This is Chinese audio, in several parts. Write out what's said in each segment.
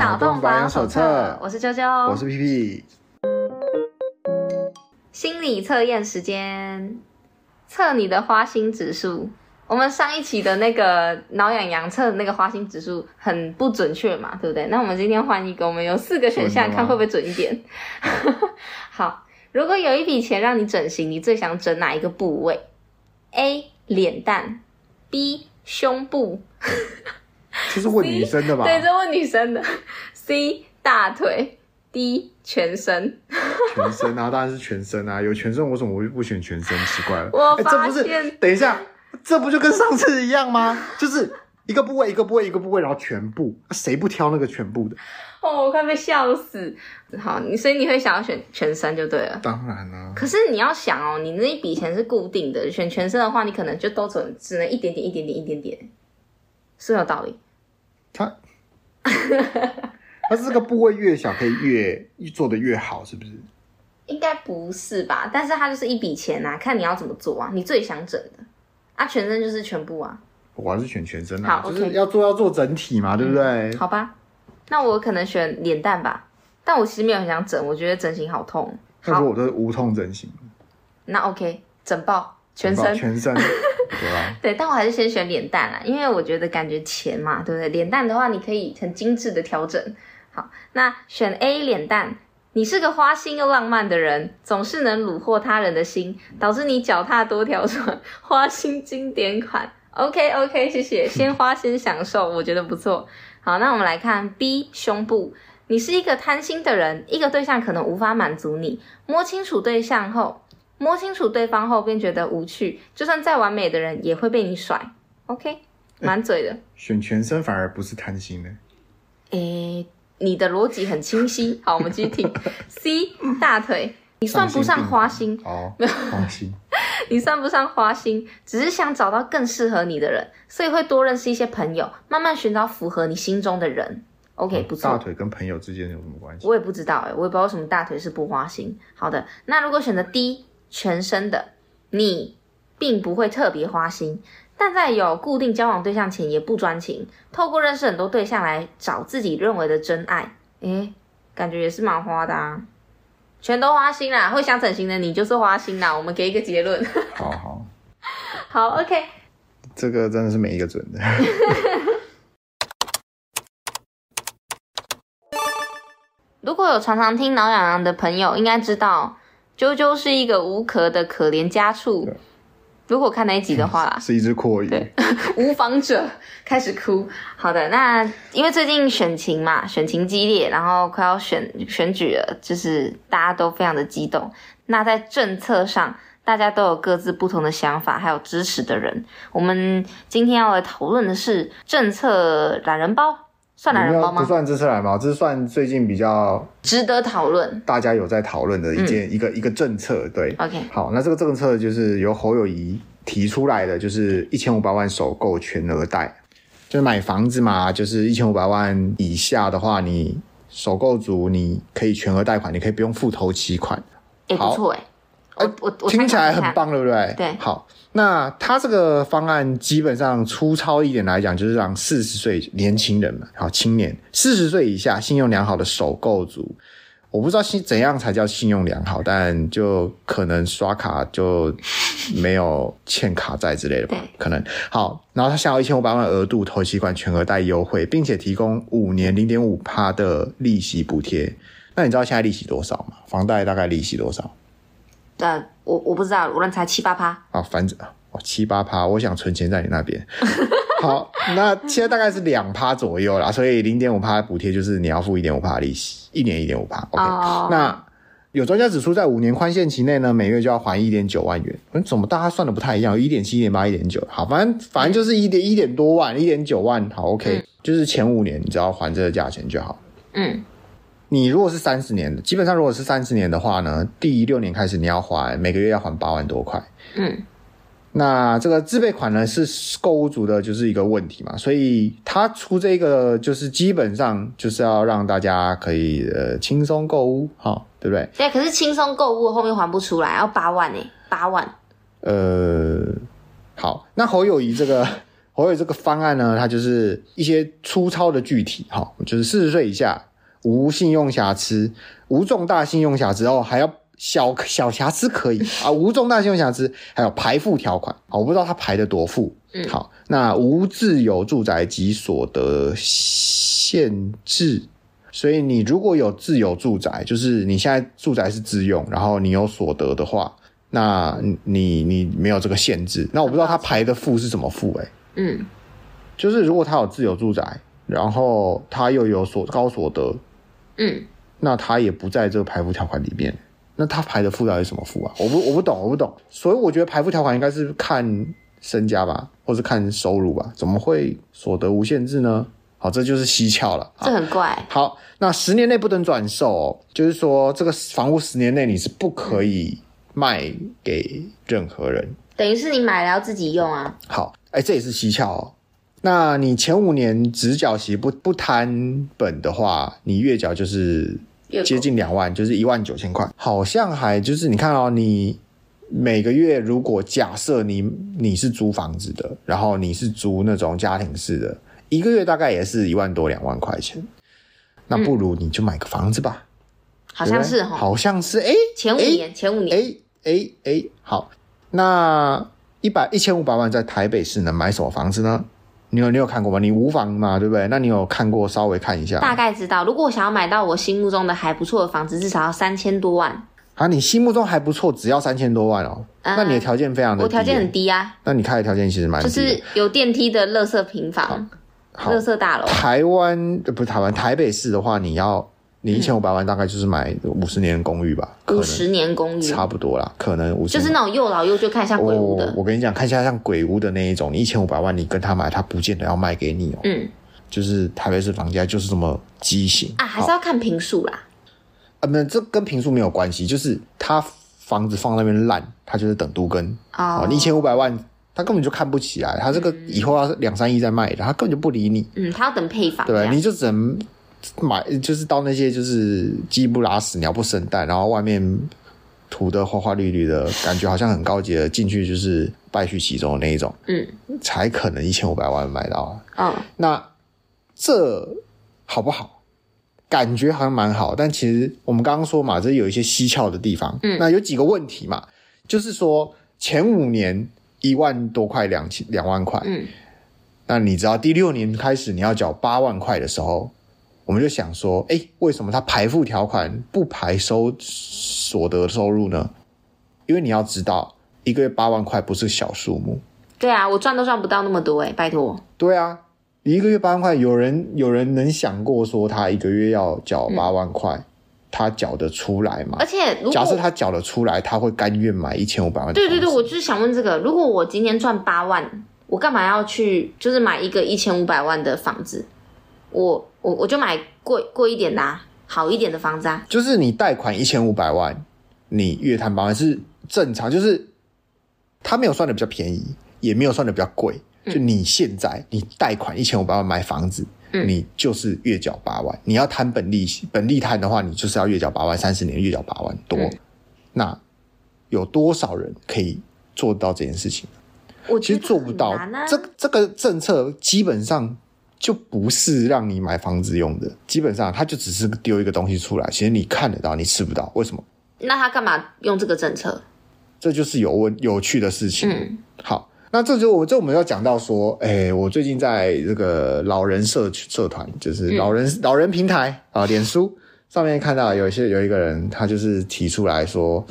脑洞保养手册，我是啾啾，我是屁屁。心理测验时间，测你的花心指数。我们上一期的那个挠痒痒测的那个花心指数很不准确嘛，对不对？那我们今天换一个，我们有四个选项，看会不会准一点。好，如果有一笔钱让你整形，你最想整哪一个部位？A. 脸蛋，B. 胸部。这是问女生的吧？对，这是问女生的。C 大腿，D 全身。全身啊，当然是全身啊！有全身，我怎么我就不选全身？奇怪了，我发现，不是，等一下，这不就跟上次一样吗？就是一个部位，一个部位，一个部位，然后全部，谁不挑那个全部的？哦，我快被笑死！好，你所以你会想要选全身就对了。当然了、啊。可是你要想哦，你那一笔钱是固定的，选全身的话，你可能就都只只能一点点，一点点，一点点，是有道理。他，他是这个部位越小，可以越做的越好，是不是？应该不是吧？但是它就是一笔钱啊，看你要怎么做啊。你最想整的啊，全身就是全部啊。我还是选全身啊，好就是要做要做整体嘛，嗯、对不对？好吧，那我可能选脸蛋吧。但我其实没有很想整，我觉得整形好痛。他说我都是无痛整形。那 OK，整爆全身，全身。对 但我还是先选脸蛋啦，因为我觉得感觉钱嘛，对不对？脸蛋的话，你可以很精致的调整。好，那选 A 脸蛋，你是个花心又浪漫的人，总是能虏获他人的心，导致你脚踏多条船，花心经典款。OK OK，谢谢，先花先享受，我觉得不错。好，那我们来看 B 胸部，你是一个贪心的人，一个对象可能无法满足你，摸清楚对象后。摸清楚对方后，便觉得无趣。就算再完美的人，也会被你甩。OK，满嘴的。选全身反而不是贪心的。诶，你的逻辑很清晰。好，我们继续听。C 大腿，你算不上花心哦，没有花心。你算不上花心，只是想找到更适合你的人，所以会多认识一些朋友，慢慢寻找符合你心中的人。OK，不错。大腿跟朋友之间有什么关系？我也不知道，诶，我也不知道为什么大腿是不花心。好的，那如果选择 D。全身的你，并不会特别花心，但在有固定交往对象前也不专情，透过认识很多对象来找自己认为的真爱。诶，感觉也是蛮花的啊，全都花心啦！会想整形的你就是花心啦。我们给一个结论。好好 好，OK。这个真的是每一个准的。如果有常常听挠痒痒的朋友，应该知道。啾啾是一个无壳的可怜家畜。如果看那一集的话，是一只蛞蝓。对，无房者开始哭。好的，那因为最近选情嘛，选情激烈，然后快要选选举了，就是大家都非常的激动。那在政策上，大家都有各自不同的想法，还有支持的人。我们今天要来讨论的是政策懒人包。算懒人包吗？不算这次懒人包，这是算最近比较值得讨论，大家有在讨论的一件、嗯、一个一个政策。对，OK，好，那这个政策就是由侯友谊提出来的，就是一千五百万首购全额贷，就是买房子嘛，就是一千五百万以下的话，你首购族你可以全额贷款，你可以不用付头期款。也、欸，不错哎。我我，我听起来很棒，对不对？对，好，那他这个方案基本上粗糙一点来讲，就是让四十岁年轻人嘛，好青年，四十岁以下信用良好的首购族，我不知道信怎样才叫信用良好，但就可能刷卡就没有欠卡债之类的吧，可能好。然后他想要一千五百万额度头期款全额贷优惠，并且提供五年零点五趴的利息补贴。那你知道现在利息多少吗？房贷大概利息多少？呃，我我不知道，我乱猜七八趴。啊，反正哦七八趴，我想存钱在你那边。好，那现在大概是两趴左右啦，所以零点五趴补贴就是你要付一点五趴利息，一年一点五趴。OK，、oh. 那有专家指出，在五年宽限期内呢，每月就要还一点九万元。嗯，怎么大家算的不太一样？一点七、一点八、一点九。好，反正反正就是一点一点多万，一点九万。好，OK，、嗯、就是前五年你只要还这个价钱就好。嗯。你如果是三十年的，基本上如果是三十年的话呢，第六年开始你要还每个月要还八万多块。嗯，那这个自备款呢是购物族的就是一个问题嘛，所以他出这个就是基本上就是要让大家可以呃轻松购物，哈、哦，对不对？对，可是轻松购物后面还不出来，要八万诶，八万。呃，好，那侯友谊这个 侯友宜这个方案呢，它就是一些粗糙的具体，哈，就是四十岁以下无信用瑕疵，无重大信用瑕疵哦，还要小小瑕疵可以啊，无重大信用瑕疵，还有排付条款啊，我不知道他排的多富，嗯，好，那无自有住宅及所得限制，所以你如果有自有住宅，就是你现在住宅是自用，然后你有所得的话，那你你没有这个限制，那我不知道他排的付是怎么付，欸，哎。嗯，就是如果他有自有住宅，然后他又有所高所得，嗯，那他也不在这个排付条款里面，那他排的付到底什么付啊？我不我不懂，我不懂。所以我觉得排付条款应该是看身家吧，或是看收入吧？怎么会所得无限制呢？好，这就是蹊跷了。这很怪。好，那十年内不能转售哦，就是说这个房屋十年内你是不可以卖给任何人，等于是你买了要自己用啊。好。哎，这也是蹊跷哦。那你前五年只缴息不不摊本的话，你月缴就是接近两万，就是一万九千块。好像还就是你看哦，你每个月如果假设你你是租房子的，然后你是租那种家庭式的，一个月大概也是一万多两万块钱。那不如你就买个房子吧。嗯、好像是哈，好像是哎，前五年前五年哎哎哎，好那。一百一千五百万在台北市能买什么房子呢？你有你有看过吗？你无房嘛，对不对？那你有看过？稍微看一下。大概知道，如果我想要买到我心目中的还不错的房子，至少要三千多万。啊，你心目中还不错，只要三千多万哦。嗯、那你的条件非常的低，我条件很低啊。那你开的条件其实蛮低，就是有电梯的乐色平房，乐色大楼。台湾不是台湾，台北市的话，你要。你一千五百万大概就是买五十年公寓吧？五十年公寓差不多啦，可能五十。就是那种又老又旧看一下鬼屋的。我，我跟你讲，看一下像鬼屋的那一种，你一千五百万，你跟他买，他不见得要卖给你哦。嗯，就是台北市房价就是这么畸形啊，还是要看平数啦。啊，没有，这跟平数没有关系，就是他房子放那边烂，他就是等都跟哦。你一千五百万，他根本就看不起来，他这个以后要两三亿再卖的，他根本就不理你。嗯，他要等配房，对，你就只能。买就是到那些就是鸡不拉屎鸟不生蛋，然后外面涂的花花绿绿的，感觉好像很高级的，进去就是败絮其中的那一种，嗯，才可能一千五百万买到啊。哦，那这好不好？感觉好像蛮好，但其实我们刚刚说嘛，这有一些蹊跷的地方。嗯，那有几个问题嘛，就是说前五年一万多块两千两万块，嗯，那你知道第六年开始你要缴八万块的时候。我们就想说，哎，为什么他排付条款不排收所得收入呢？因为你要知道，一个月八万块不是小数目。对啊，我赚都赚不到那么多哎，拜托。对啊，一个月八万块，有人有人能想过说他一个月要缴八万块，嗯、他缴得出来吗？而且，假设他缴得出来，他会甘愿买一千五百万？对对对，我就是想问这个：如果我今天赚八万，我干嘛要去就是买一个一千五百万的房子？我我我就买贵贵一点的，啊，好一点的房子啊。就是你贷款一千五百万，你月摊八万是正常，就是他没有算的比较便宜，也没有算的比较贵。就你现在你贷款一千五百万买房子，嗯，你就是月缴八万。你要摊本利息，本利摊的话，你就是要月缴八万，三十年月缴八万多。嗯，那有多少人可以做到这件事情？我其实做不到。这这个政策基本上。就不是让你买房子用的，基本上他就只是丢一个东西出来，其实你看得到，你吃不到，为什么？那他干嘛用这个政策？这就是有问有趣的事情。嗯，好，那这就我这我们要讲到说，哎、欸，我最近在这个老人社社团，就是老人、嗯、老人平台啊，脸书上面看到有一些有一个人，他就是提出来说，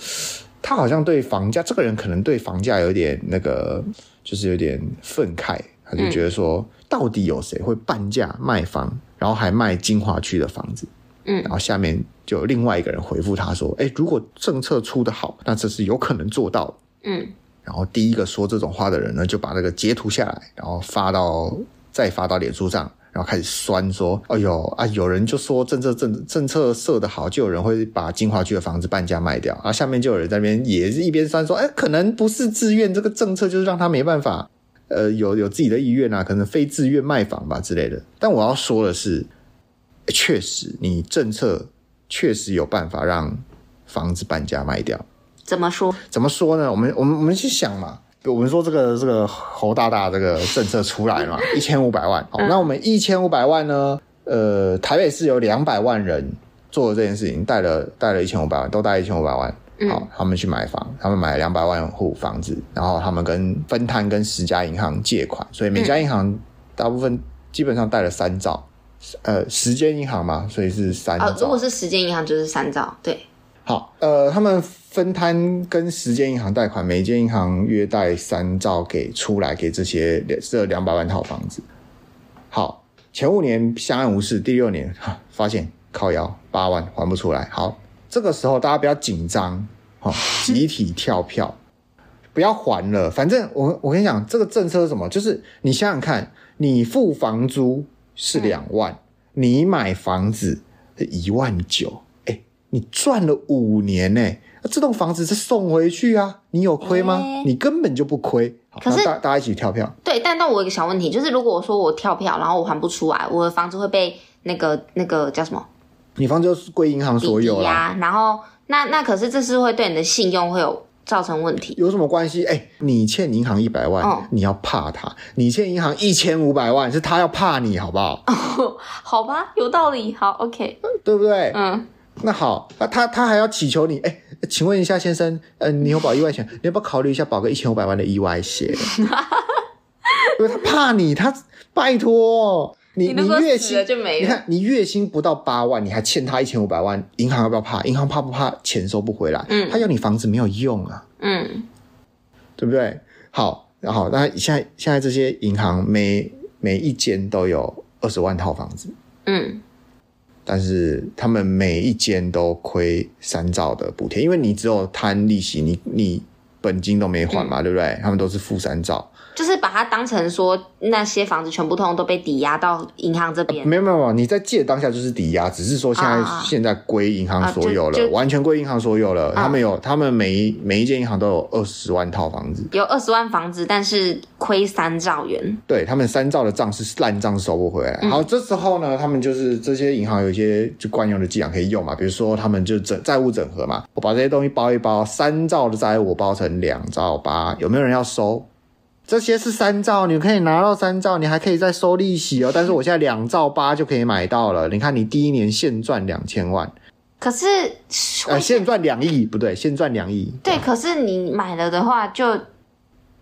他好像对房价，这个人可能对房价有点那个，就是有点愤慨，他就觉得说。嗯到底有谁会半价卖房，然后还卖金华区的房子？嗯，然后下面就有另外一个人回复他说：“诶，如果政策出得好，那这是有可能做到。”嗯，然后第一个说这种话的人呢，就把那个截图下来，然后发到再发到脸书上，然后开始酸说：“哎呦啊，有人就说政策政政策设得好，就有人会把金华区的房子半价卖掉。”然后下面就有人在那边也是一边酸说：“哎，可能不是自愿，这个政策就是让他没办法。”呃，有有自己的意愿啊，可能非自愿卖房吧之类的。但我要说的是，确实，你政策确实有办法让房子半价卖掉。怎么说？怎么说呢？我们我们我们去想嘛，我们说这个这个侯大大这个政策出来了嘛，一千五百万。好，那我们一千五百万呢？呃，台北市有两百万人做了这件事情，贷了贷了一千五百万，都贷一千五百万。好，他们去买房，他们买了两百万户房子，然后他们跟分摊跟十家银行借款，所以每家银行大部分基本上贷了三兆。呃，时间银行嘛，所以是三兆。哦，如果是时间银行就是三兆，对。好，呃，他们分摊跟时间银行贷款，每间银行约贷三兆给出来给这些这两百万套房子。好，前五年相安无事，第六年哈发现靠腰八万还不出来。好，这个时候大家不要紧张，哈，集体跳票，不要还了。反正我我跟你讲，这个政策是什么？就是你想想看，你付房租是两万，嗯、你买房子是一万九。你赚了五年呢，那这栋房子是送回去啊，你有亏吗？欸、你根本就不亏。可是大大家一起跳票。对，但那我有一个小问题，就是如果我说我跳票，然后我还不出来，我的房子会被那个那个叫什么？你房子就是归银行所有啦。然后那那可是这是会对你的信用会有造成问题？有什么关系？哎、欸，你欠银行一百万，嗯、你要怕他；你欠银行一千五百万，是他要怕你，好不好？哦，好吧，有道理。好，OK，对不对？嗯。那好，那他他还要祈求你，哎，请问一下先生，呃，你有保意外险，你要不要考虑一下保个一千五百万的意外险？因为他怕你，他拜托你，你月薪就没了，你看你月薪不到八万，你还欠他一千五百万，银行要不要怕？银行怕不怕钱收不回来？嗯，他要你房子没有用啊，嗯，对不对？好，然后那现在现在这些银行每每一间都有二十万套房子，嗯。但是他们每一间都亏三兆的补贴，因为你只有摊利息，你你本金都没还嘛，嗯、对不对？他们都是负三兆。就是把它当成说那些房子全部通通都被抵押到银行这边。没有没有没有，你在借当下就是抵押，只是说现在、啊、现在归银行所有了，啊、完全归银行所有了。啊、他们有，他们每一每一间银行都有二十万套房子，有二十万房子，但是亏三兆元。对，他们三兆的账是烂账收不回来。嗯、好，这时候呢，他们就是这些银行有一些就惯用的伎俩可以用嘛，比如说他们就整债务整合嘛，我把这些东西包一包，三兆的债务我包成两兆八，有没有人要收？这些是三兆，你可以拿到三兆，你还可以再收利息哦。但是我现在两兆八就可以买到了。你看，你第一年现赚两千万，可是呃，现赚两亿不对，现赚两亿。对，可是你买了的话就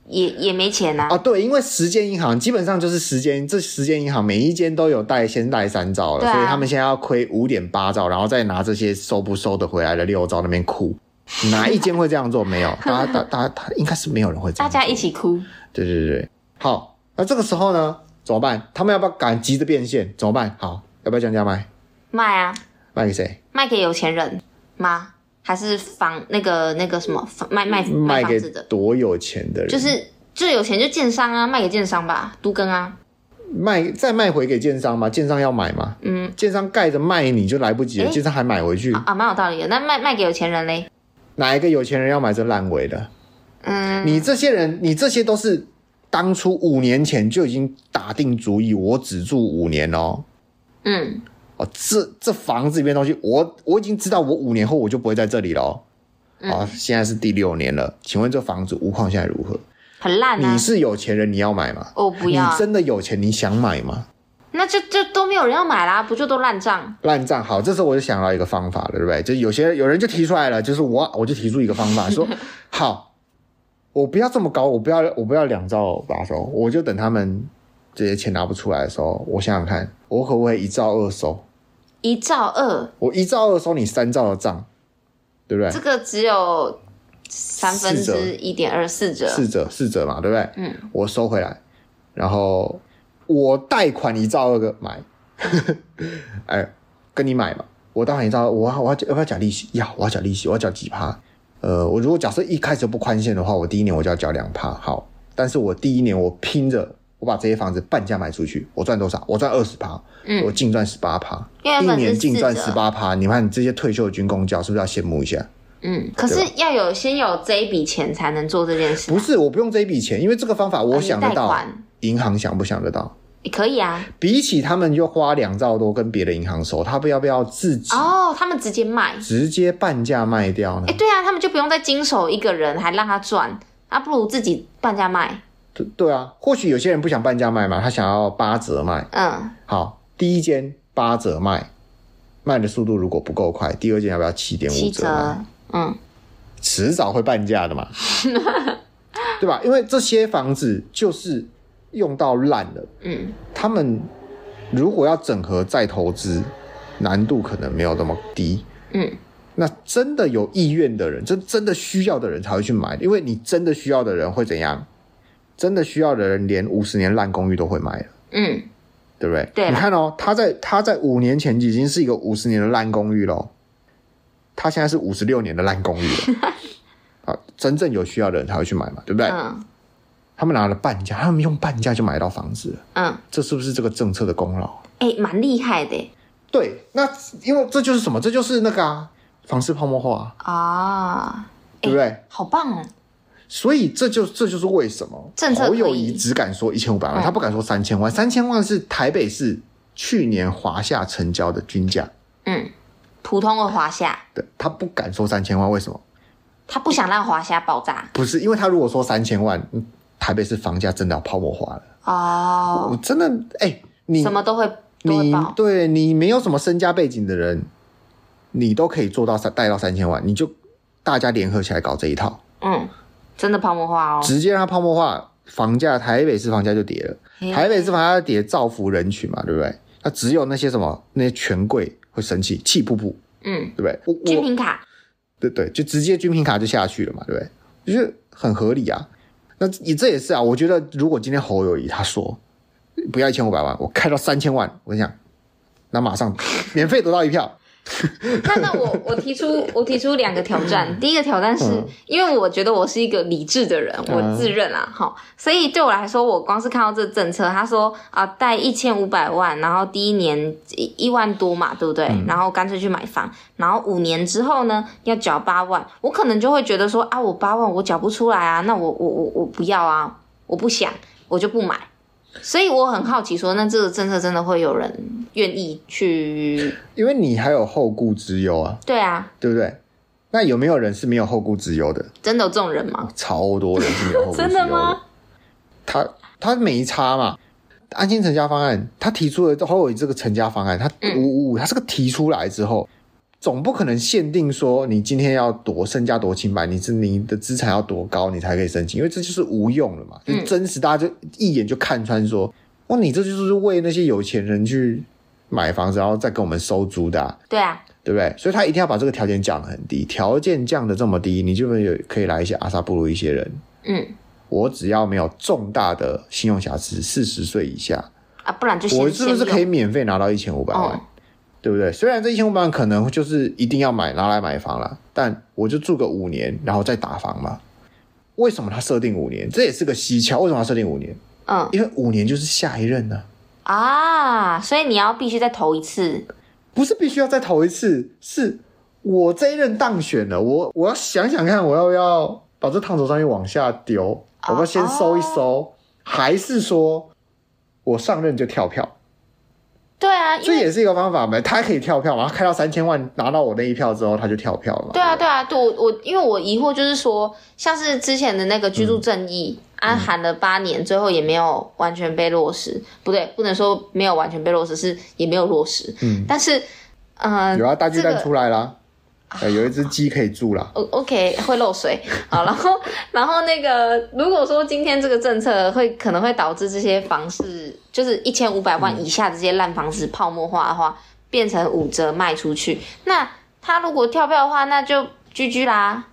也也没钱啊。啊，对，因为十间银行基本上就是时间，这十间银行每一间都有贷，先贷三兆了，啊、所以他们现在要亏五点八兆，然后再拿这些收不收得回来的六兆那边哭。哪一间会这样做？没有，大家大大家应该是没有人会这样。大家一起哭。对对对，好，那这个时候呢，怎么办？他们要不要赶急着变现？怎么办？好，要不要降价卖？卖啊！卖给谁？卖给有钱人吗？还是房那个那个什么房卖卖卖房子的？多有钱的人？就是最有钱就建商啊，卖给建商吧，都更啊。卖再卖回给建商吗？建商要买吗？嗯，建商盖着卖你就来不及了，建商还买回去啊，蛮有道理的。那卖卖给有钱人嘞？哪一个有钱人要买这烂尾的？嗯，你这些人，你这些都是当初五年前就已经打定主意，我只住五年哦。嗯，哦，这这房子里面东西，我我已经知道，我五年后我就不会在这里了。哦，现在是第六年了，请问这房子屋况现在如何？很烂啊。你是有钱人，你要买吗？我不要。你真的有钱，你想买吗？那就就都没有人要买啦，不就都烂账？烂账好，这时候我就想到一个方法了，对不对？就有些有人就提出来了，就是我我就提出一个方法，说好。我不要这么高，我不要，我不要两兆八收，我就等他们这些钱拿不出来的时候，我想想看，我可不可以一兆二收？一兆二？我一兆二收你三兆的账，对不对？这个只有三分之一点二四折，四折四折嘛，对不对？嗯，我收回来，然后我贷款一兆二个买，哎，跟你买嘛，我贷款一兆二，我我要要不要缴利息？要，我要缴利息，我要缴几趴？呃，我如果假设一开始不宽限的话，我第一年我就要交两趴，好。但是我第一年我拼着，我把这些房子半价卖出去，我赚多少？我赚二十趴，嗯，我净赚十八趴，一年净赚十八趴。你看你这些退休的军工教是不是要羡慕一下？嗯，可是要有先有这一笔钱才能做这件事。不是，我不用这一笔钱，因为这个方法我想得到，银行想不想得到？可以啊，比起他们就花两兆多跟别的银行收，他不要不要自己哦？他们直接卖，直接半价卖掉呢？哎，对啊，他们就不用再经手一个人，还让他赚，啊，不如自己半价卖。对对啊，或许有些人不想半价卖嘛，他想要八折卖。嗯，好，第一间八折卖，卖的速度如果不够快，第二间要不要七点五折？折？嗯，迟早会半价的嘛，对吧？因为这些房子就是用到烂了。嗯，他们如果要整合再投资，难度可能没有那么低。嗯。那真的有意愿的人，真真的需要的人才会去买，因为你真的需要的人会怎样？真的需要的人连五十年烂公寓都会买了，嗯，对不对？对，你看哦，他在他在五年前已经是一个五十年的烂公寓了，他现在是五十六年的烂公寓了。好，真正有需要的人才会去买嘛，对不对？嗯，他们拿了半价，他们用半价就买到房子了，嗯，这是不是这个政策的功劳？哎，蛮厉害的。对，那因为这就是什么？这就是那个啊。房市泡沫化啊，对不对？好棒哦！所以这就这就是为什么侯友谊只敢说一千五百万，他不敢说三千万。三千万是台北市去年华夏成交的均价，嗯，普通的华夏。对，他不敢说三千万，为什么？他不想让华夏爆炸。不是，因为他如果说三千万，台北市房价真的要泡沫化了。哦，我真的哎，你什么都会，你对你没有什么身家背景的人。你都可以做到三贷到三千万，你就大家联合起来搞这一套，嗯，真的泡沫化哦，直接让它泡沫化，房价台北市房价就跌了，嘿嘿台北市房价跌，造福人群嘛，对不对？那只有那些什么那些权贵会生气，气噗噗，嗯，对不对？军品卡，对对，就直接军品卡就下去了嘛，对不对？就是很合理啊。那你这也是啊，我觉得如果今天侯友谊他说不要一千五百万，我开到三千万，我跟你讲，那马上免费得到一票。那那我我提出我提出两个挑战，第一个挑战是、嗯、因为我觉得我是一个理智的人，我自认啊，好、嗯，所以对我来说，我光是看到这个政策，他说啊贷一千五百万，然后第一年一一万多嘛，对不对？嗯、然后干脆去买房，然后五年之后呢要缴八万，我可能就会觉得说啊，我八万我缴不出来啊，那我我我我不要啊，我不想，我就不买。所以我很好奇，说那这个政策真的会有人愿意去？因为你还有后顾之忧啊。对啊，对不对？那有没有人是没有后顾之忧的？真的有这种人吗？超多人是没有后顾之忧的。真的吗？他他没差嘛？安心成家方案，他提出了侯友宜这个成家方案，他五五五，他这个提出来之后。总不可能限定说你今天要多身家多清白，你是你的资产要多高，你才可以申请，因为这就是无用了嘛。就真实，大家就一眼就看穿说，哦，你这就是为那些有钱人去买房子，然后再跟我们收租的啊。对啊，对不对？所以他一定要把这个条件降得很低，条件降得这么低，你就会有可以来一些阿萨布鲁一些人。嗯，我只要没有重大的信用瑕疵，四十岁以下啊，不然就先我是不是可以免费拿到一千五百万？哦对不对？虽然这一千五百万可能就是一定要买拿来买房了，但我就住个五年，然后再打房嘛。为什么他设定五年？这也是个蹊跷。为什么要设定五年？嗯，因为五年就是下一任呢。啊，所以你要必须再投一次？不是必须要再投一次，是我这一任当选了，我我要想想看，我要不要把这烫手山芋往下丢？我要先收一收，哦、还是说我上任就跳票？对啊，这也是一个方法嘛，他可以跳票嘛，他开到三千万拿到我那一票之后，他就跳票了嘛。对啊，对啊，对，我我因为我疑惑就是说，像是之前的那个居住正义，安、嗯啊、喊了八年，最后也没有完全被落实。不对，不能说没有完全被落实，是也没有落实。嗯，但是，呃，有啊，大巨蛋出来了。呃、有一只鸡可以住了。O OK，会漏水。好，然后，然后那个，如果说今天这个政策会可能会导致这些房市，就是一千五百万以下这些烂房子泡沫化的话，嗯、变成五折卖出去，那他如果跳票的话，那就居居啦。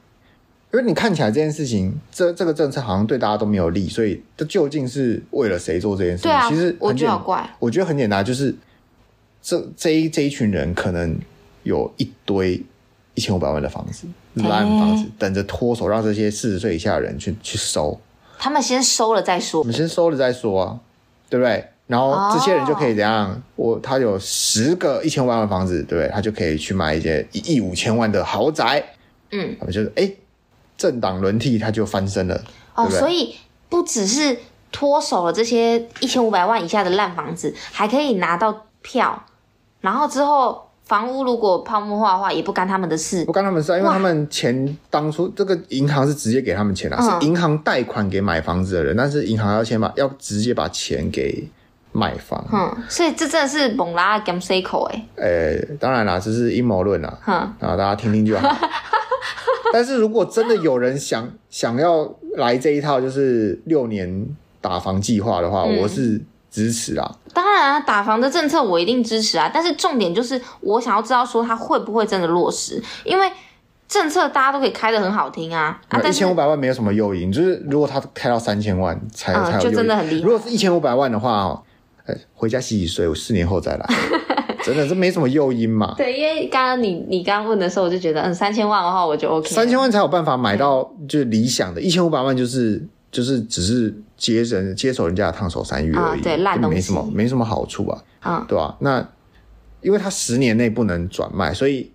因为你看起来这件事情，这这个政策好像对大家都没有利，所以这究竟是为了谁做这件事情？对啊，其实我觉得好怪。我觉得很简单，就是这这一这一群人可能有一堆。一千五百万的房子，烂房子，等着脱手，让这些四十岁以下的人去去收。他们先收了再说。我们先收了再说啊，对不对？然后这些人就可以怎样？我他有十个一千万的房子，对不对？他就可以去买一些一亿五千万的豪宅。嗯，他们就是哎，政党轮替，他就翻身了。哦，所以不只是脱手了这些一千五百万以下的烂房子，还可以拿到票，然后之后。房屋如果泡沫化的话，也不干他们的事，不干他们的事啊，因为他们钱当初这个银行是直接给他们钱的，是银行贷款给买房子的人，但是银行要先把要直接把钱给买房。嗯，所以这真的是猛拉 game cycle 哎。呃，当然啦，这是阴谋论啦，啊，大家听听就好。但是如果真的有人想想要来这一套，就是六年打房计划的话，嗯、我是支持啊。当然啊，打房的政策我一定支持啊。但是重点就是我想要知道说它会不会真的落实，因为政策大家都可以开得很好听啊。啊，一千五百万没有什么诱因，就是如果他开到三千万才、嗯、才有，就真的很厉害。如果是一千五百万的话哦，回家洗洗睡，我四年后再来。真的，这没什么诱因嘛？对，因为刚刚你你刚刚问的时候，我就觉得，嗯，三千万的话，我就 OK。三千万才有办法买到，就是理想的，一千五百万就是就是只是接人接手人家的烫手山芋而已，啊、对，烂东西，没什么没什么好处啊，啊，对吧、啊？那因为他十年内不能转卖，所以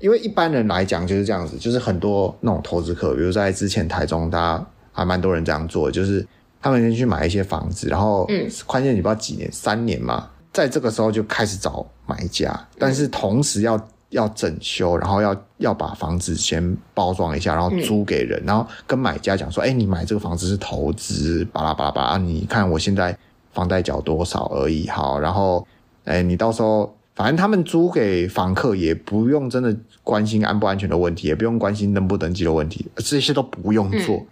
因为一般人来讲就是这样子，就是很多那种投资客，比如在之前台中，大家还蛮多人这样做，就是他们先去买一些房子，然后嗯，宽限期不知道几年，三年嘛。在这个时候就开始找买家，但是同时要要整修，然后要要把房子先包装一下，然后租给人，然后跟买家讲说：“哎，你买这个房子是投资，巴拉巴拉巴拉，你看我现在房贷缴多少而已，好，然后哎，你到时候反正他们租给房客也不用真的关心安不安全的问题，也不用关心登不登记的问题，这些都不用做，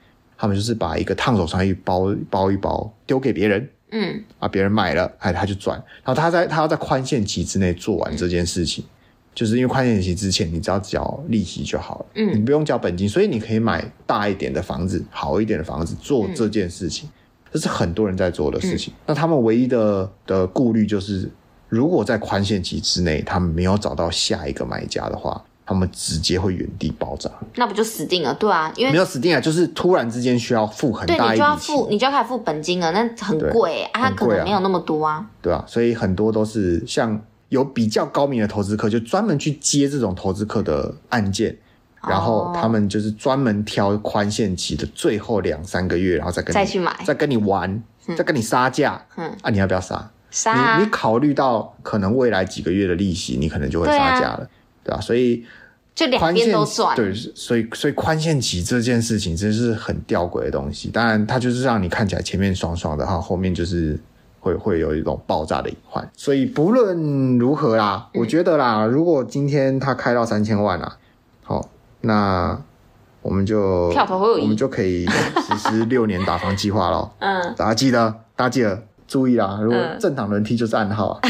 他们就是把一个烫手山芋包包一包丢给别人。”嗯啊，别人买了，哎，他就赚。然后他在他要在宽限期之内做完这件事情，就是因为宽限期之前，你只要缴利息就好了，嗯，你不用缴本金，所以你可以买大一点的房子，好一点的房子做这件事情，这是很多人在做的事情。那他们唯一的的顾虑就是，如果在宽限期之内他们没有找到下一个买家的话。他们直接会原地爆炸，那不就死定了？对啊，因为没有死定了，就是突然之间需要付很大一笔钱，对，你就要付，你就要开始付本金了，那很贵啊，他可能没有那么多啊，对啊，所以很多都是像有比较高明的投资客，就专门去接这种投资客的案件，然后他们就是专门挑宽限期的最后两三个月，然后再跟你再去买，再跟你玩，再跟你杀价，嗯，啊，你要不要杀？杀。啊，你你考虑到可能未来几个月的利息，你可能就会杀价了。对吧？所以就两边都算。对，所以所以宽限期这件事情真是很吊诡的东西。当然，它就是让你看起来前面爽爽的哈，后面就是会会有一种爆炸的隐患。所以不论如何啦，我觉得啦，如果今天它开到三千万啦，好，那我们就我们就可以实施六年打房计划喽。嗯，大家记得，大家记得注意啦。如果政党轮替就是暗号啊。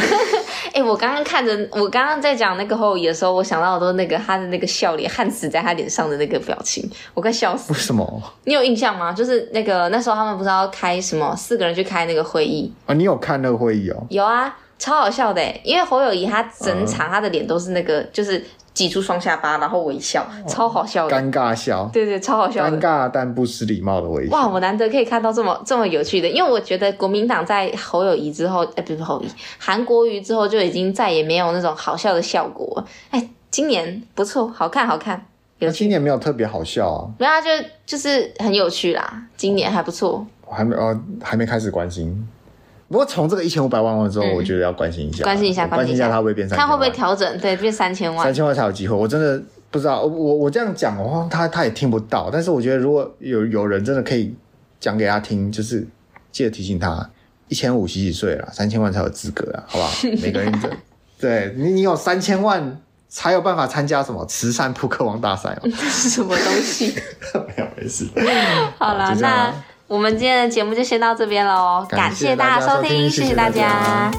哎、欸，我刚刚看着，我刚刚在讲那个侯友谊的时候，我想到的都是那个他的那个笑脸，焊死在他脸上的那个表情，我快笑死。为什么？你有印象吗？就是那个那时候他们不是要开什么四个人去开那个会议啊？你有看那个会议哦？有啊，超好笑的，因为侯友谊他整场他的脸都是那个，嗯、就是。挤出双下巴，然后微笑，超好笑的，尴尬笑，对对，超好笑，尴尬但不失礼貌的微笑。哇，我难得可以看到这么这么有趣的，因为我觉得国民党在侯友谊之后，哎，不是侯友谊，韩国瑜之后就已经再也没有那种好笑的效果。哎，今年不错，好看好看，有趣。今年没有特别好笑啊，没有，就就是很有趣啦，今年还不错。我还没哦，还没开始关心。不过从这个一千五百万万之后，我觉得要关心一下，关心一下，关心一下它会不会变三千万，看会不会调整，对，变三千万，三千万才有机会。我真的不知道，我我这样讲的话，他他也听不到。但是我觉得，如果有有人真的可以讲给他听，就是记得提醒他，一千五洗洗睡了，三千万才有资格啊，好不好？每个人这对你，你有三千万才有办法参加什么慈善扑克王大赛哦？这 是什么东西？没有，没事。好了，那。我们今天的节目就先到这边喽，感谢大家收听，谢谢大家。